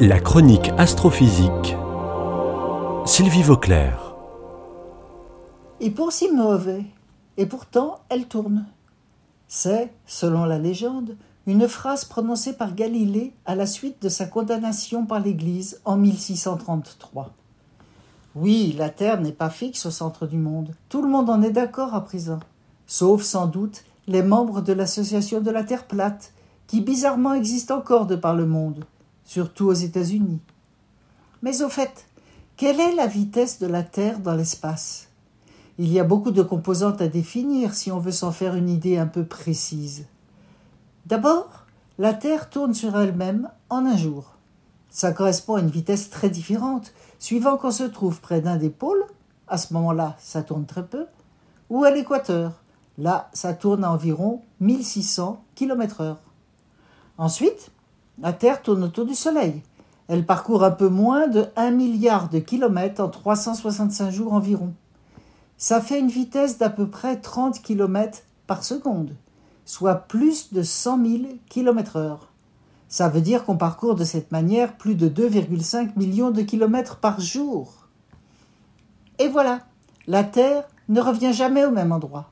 La chronique astrophysique. Sylvie Vauclair. Et pour si mauvais, et pourtant elle tourne. C'est, selon la légende, une phrase prononcée par Galilée à la suite de sa condamnation par l'Église en 1633. Oui, la Terre n'est pas fixe au centre du monde. Tout le monde en est d'accord à présent. Sauf sans doute les membres de l'association de la Terre plate, qui bizarrement existe encore de par le monde, surtout aux États-Unis. Mais au fait, quelle est la vitesse de la Terre dans l'espace? Il y a beaucoup de composantes à définir si on veut s'en faire une idée un peu précise. D'abord, la Terre tourne sur elle-même en un jour. Ça correspond à une vitesse très différente, suivant qu'on se trouve près d'un des pôles, à ce moment-là, ça tourne très peu, ou à l'équateur. Là, ça tourne à environ 1600 km/h. Ensuite, la Terre tourne autour du Soleil. Elle parcourt un peu moins de 1 milliard de kilomètres en 365 jours environ. Ça fait une vitesse d'à peu près 30 km par seconde, soit plus de 100 000 km/h. Ça veut dire qu'on parcourt de cette manière plus de 2,5 millions de kilomètres par jour. Et voilà, la Terre ne revient jamais au même endroit,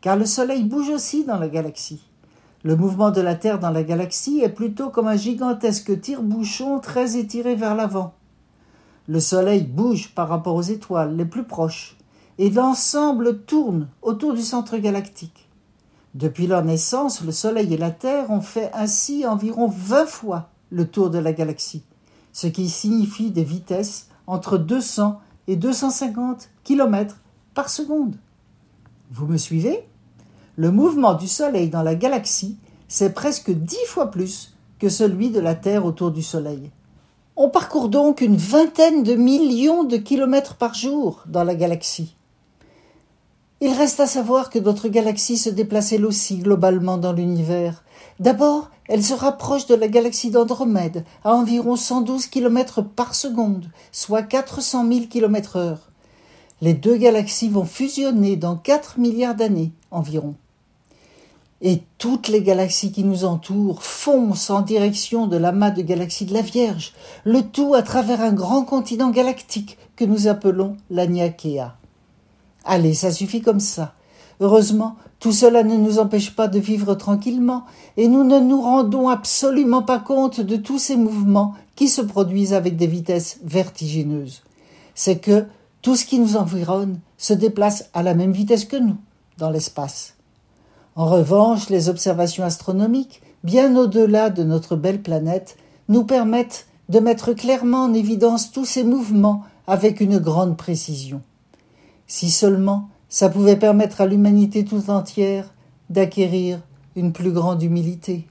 car le Soleil bouge aussi dans la galaxie. Le mouvement de la Terre dans la galaxie est plutôt comme un gigantesque tire-bouchon très étiré vers l'avant. Le Soleil bouge par rapport aux étoiles les plus proches, et l'ensemble tourne autour du centre galactique. Depuis leur naissance, le Soleil et la Terre ont fait ainsi environ vingt fois le tour de la galaxie, ce qui signifie des vitesses entre 200 et 250 km par seconde. Vous me suivez? Le mouvement du Soleil dans la galaxie, c'est presque dix fois plus que celui de la Terre autour du Soleil. On parcourt donc une vingtaine de millions de kilomètres par jour dans la galaxie. Il reste à savoir que notre galaxie se déplace elle aussi globalement dans l'univers. D'abord, elle se rapproche de la galaxie d'Andromède à environ 112 km par seconde, soit 400 000 km heure. Les deux galaxies vont fusionner dans 4 milliards d'années environ et toutes les galaxies qui nous entourent foncent en direction de l'amas de galaxies de la Vierge, le tout à travers un grand continent galactique que nous appelons l'Aniakea. Allez, ça suffit comme ça. Heureusement, tout cela ne nous empêche pas de vivre tranquillement, et nous ne nous rendons absolument pas compte de tous ces mouvements qui se produisent avec des vitesses vertigineuses. C'est que tout ce qui nous environne se déplace à la même vitesse que nous dans l'espace. En revanche, les observations astronomiques, bien au-delà de notre belle planète, nous permettent de mettre clairement en évidence tous ces mouvements avec une grande précision. Si seulement ça pouvait permettre à l'humanité tout entière d'acquérir une plus grande humilité.